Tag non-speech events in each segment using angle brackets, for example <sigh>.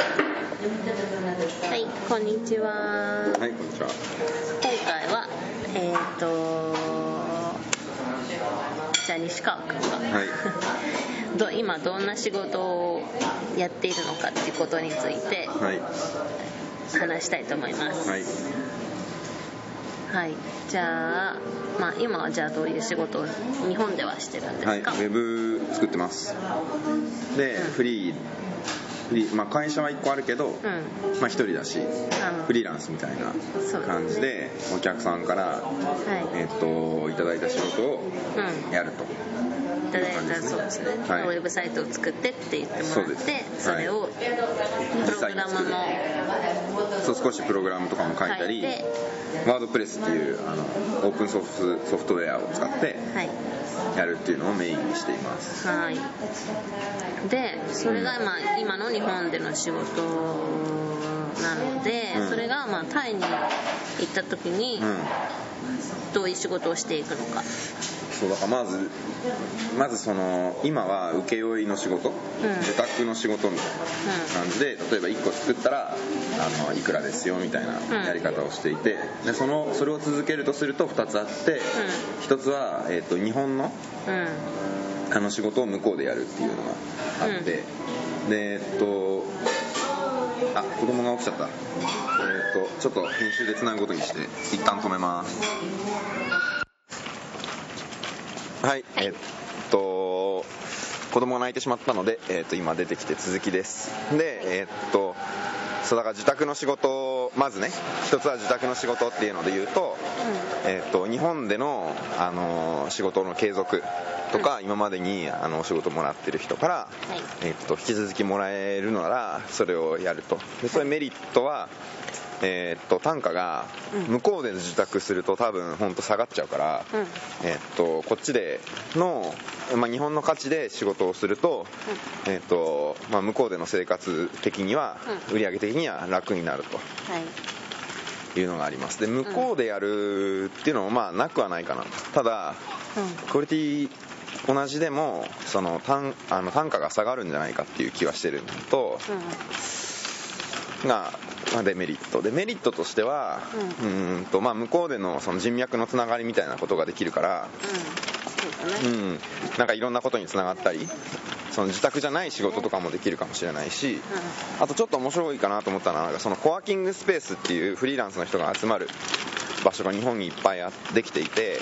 はい、こんにちは。はい、こんにちは。今回は、えっ、とじゃあ西川君が、はい <laughs> ど今どんな仕事をやっているのかっていうことについてはい。話したいと思います。はい。はい、じゃあ、まあ、今はじゃあどういう仕事を日本ではしてるんではい。ウすか、ェブ作ってます。で、フリー、フリー、まあ会社は1個あるけど、うん。まあ一人だし、フリーランスみたいな感じで、お客さんから、はえっと、いただいた仕事をい、うん。やると。いただいたそうですね、はい。ウェブサイトを作ってって言ってもらってそれをプログラムもそう、少しプログラムとかも書いたりワードプレスっていうあのオープンソースソフトウェアを使ってはい。やるっていうのをメインにしています。はい。でそれがまあ今の日本での仕事なので、うん。それがまあタイに行った時にうん。どういう仕事をしていくのか、そうだからまずまずその今は請負の仕事、受託の仕事みたいな感じで例えば1個作ったらあのいくらですよみたいなやり方をしていてでそのそれを続けるとすると2つあって、1つは、えー、と日本のうん。あの仕事を向こうでやるっていうのがあって、でえっとあ子供が起きちゃった。えっとちょっと編集でつなぐことにして一旦止めます。はい、はいえっと子供が泣いてしまったので、えっと今出てきて続きです。でえっとそうだから自宅の仕事まずね一つは自宅の仕事っていうので言うと、えっと日本での、あの仕事の継続とか、今までにあのお仕事もらってる人から、えっと引き続きもらえるのならそれをやると。でそれメリットは、えっと単価が向こうで自宅すると多分本当下がっちゃうから、うん。えっとこっちでの、まあ、日本の価値で仕事をすると,、えっとまあ、向こうでの生活的には、う売上的には楽になるとはい。いうのがあります。で向こうでやるっていうのもまあなくはないかなただクオリティ同じでもその単あの単価が下がるんじゃないかっていう気はしてるのとうん。が、まあ、デメリット。でメリットとしては、うーんとまあ、向こうでのその人脈のつながりみたいなことができるから、うんね。うん、なんかいろんなことにつながったりその自宅じゃない仕事とかもできるかもしれないしあとちょっと面白いかなと思ったのはなんかそのコワーキングスペースっていうフリーランスの人が集まる場所が日本にいっぱいあできていて、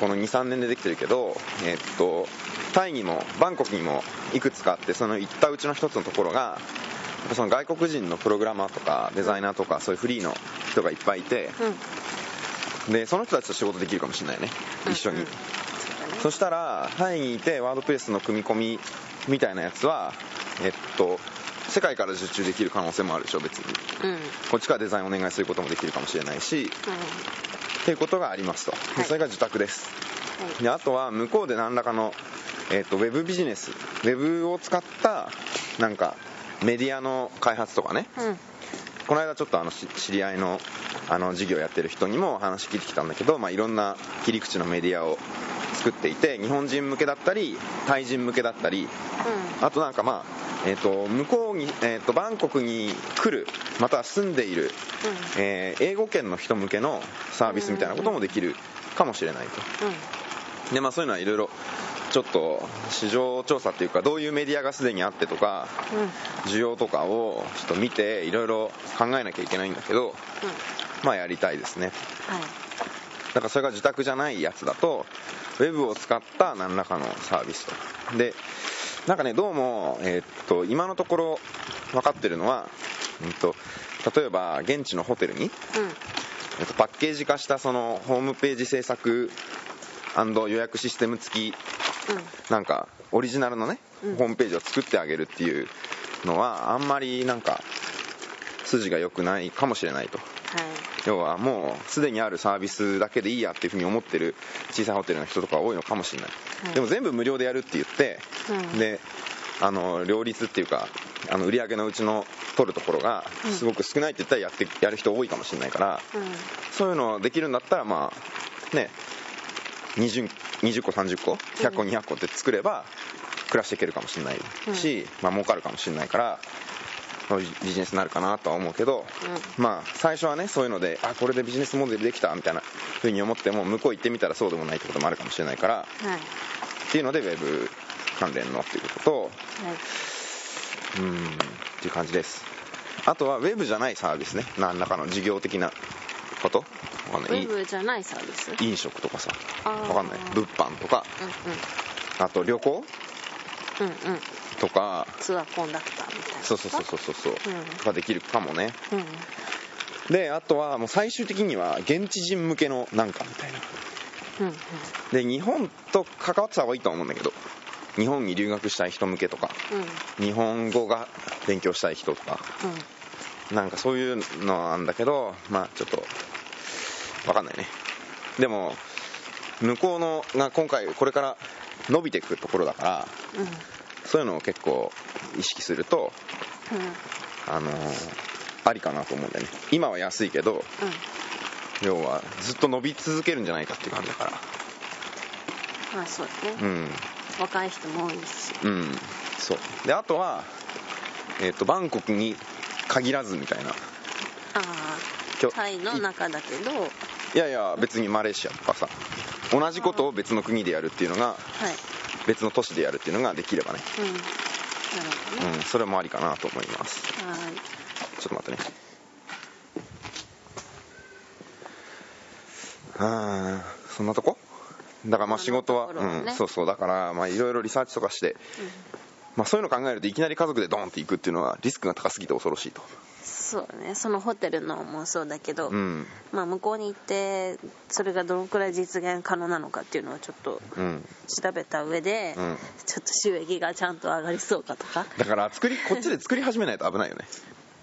この23年でできてるけど、えっとタイにもバンコクにもいくつかあってその行ったうちの一つのところがその外国人のプログラマーとかデザイナーとかそういうフリーの人がいっぱいいてうん。うんでその人たちと仕事できるかもしれないね。一緒に、うんそしたらタイにいてワードプレスの組み込みみたいなやつはえっと世界から受注できる可能性もあるでしょ別に。うん。うんこっちからデザインお願いすることもできるかもしれないしっていうことがありますと。ではい。それが受託です。はい。であとは向こうで何らかの、えっとウェブビジネスウェブを使ったなんかメディアの開発とかね。うん。この間ちょっとあのし知り合いのあの事業やってる人にも話聞いてきたんだけど、まあ、いろんな切り口のメディアを作っていて日本人向けだったりタイ人向けだったりあとなんかまあ、えー、と向こうに、えー、とバンコクに来るまたは住んでいる、えー英語圏の人向けのサービスみたいなこともできるかもしれないと。でまあそういうのはいろいろちょっと市場調査っていうかどういうメディアがすでにあってとかうん。うん需要とかをちょっと見ていろいろ考えなきゃいけないんだけどまあやりたいですね。はい。だからそれが自宅じゃないやつだとウェブを使った何らかのサービスと。でなんかねどうも、えーっと今のところ分かってるのは、うんと例えば現地のホテルに、えっとパッケージ化したそのホームページ制作予約システム付きなんかオリジナルのね、うん。ホームページを作ってあげるっていうのはあんまりなんか筋が良くないかもしれないと。はい。要はもうすでにあるサービスだけでいいやっていうふうに思ってる小さいホテルの人とか多いのかもしれない、はい。でも全部無料でやるって言って、うん。であの両立っていうかあの売り上げのうちの取るところがうん。すごく少ないって言ったらやってやる人多いかもしれないからうん。そういうのできるんだったらまあね 20, 20個30個100個うん。200個って作れば暮らしていけるかもしれないし、まあ儲かるかもしれないからまあビビジネスになるかなとは思うけど、まあ最初はねそういうのであこれでビジネスモデルできたみたいなふうに思っても向こう行ってみたらそうでもないってこともあるかもしれないからはい。っていうのでウェブ関連のっていうこととはい。うんっていう感じです。あとはウェブじゃないサービスね。何らかの事業的なことわかんウない。ェブじゃないサービス？飲食とかさ。わかんない。物販とか。あと旅行？うんうん。うんうんとか。ツアーコンダクターみたいなそうそうそうそうそうそう。うん。とかできるかもね。うん。うんであとはもう最終的には現地人向けのなんかみたいな。うんで日本と関わってた方がいいとは思うんだけど。日本に留学したい人向けとか。うん。日本語が勉強したい人とか。なんかそういうのなんだけどまあちょっと分かんないね。でも向こうのが今回これから伸びていくところだからうん。うんそういうのを結構意識するとあのーありかなと思うんだよね。今は安いけどうん。要はずっと伸び続けるんじゃないかっていう感じだから。まあそうだね。うん。若い人も多いし。うん。そう。であとはえっ、とバンコクに限らずみたいな。ああタイの中だけど。はいいやいや別にマレーシアとかさ同じことを別の国でやるっていうのが別の都市でやるっていうのができればね、うん。なるほどね。うん、それもありかなと思います。はい。ちょっと待ってね。あーそんなとこ？だからまあ仕事は、ね。うん、そうそう。だからまあいろいろリサーチとかして、まあ、そういうの考えるといきなり家族でドンって行くっていうのはリスクが高すぎて恐ろしいとそうだね。そのホテルのもそうだけど、うん。まあ、向こうに行ってそれがどのくらい実現可能なのかっていうのをちょっとうん。調べた上で、うん。ちょっと収益がちゃんと上がりそうかとか。だから作りこっちで作り始めないと危ないよね。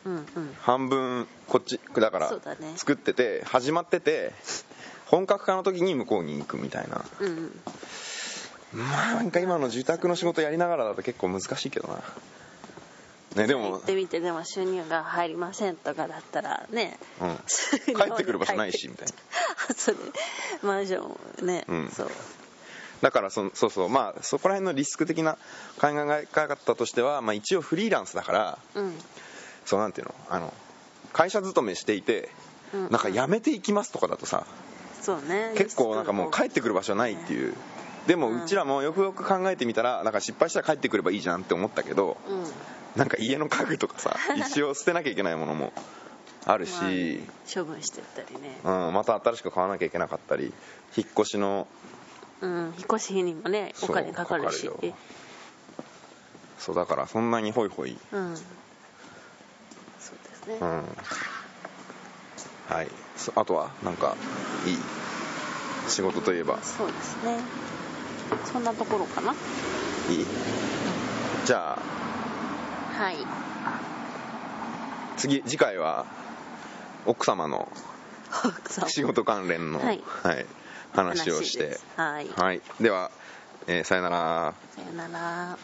うんうん。半分こっちだから作ってて始まってて本格化の時に向こうに行くみたいな。うんまあなんか今の自宅の仕事やりながらだと結構難しいけどなねでも。行ってみてでも収入が入りませんとかだったらね、うん。<laughs> 帰ってくる場所ないしみたいな。そマンションね、うん。そう。だからそそうそう。まあそこら辺のリスク的な考え方としては、まあ、一応フリーランスだからうん。そうなんていうの？あの会社勤めしていてうん。なんか辞めていきますとかだとさそうね。結構なんかもう帰ってくる場所ないっていうでもうちらもよくよく考えてみたらなんか失敗したら帰ってくればいいじゃんって思ったけどうん。なんか家の家具とかさ <laughs> 一応捨てなきゃいけないものもあるし、まあ処分してったりね。うん、また新しく買わなきゃいけなかったり引っ越しのうん引っ越し費にもねお金かかるし。そうだからそんなにホイホイ。うん。そうですね、うん。はい。そあとはなんかいい？仕事といえば。そうですねそんなところかな。いいじゃあ。はい。次次回は奥様の仕事関連の、はい。話をして。はい。はい、では、えーさよなら。さよなら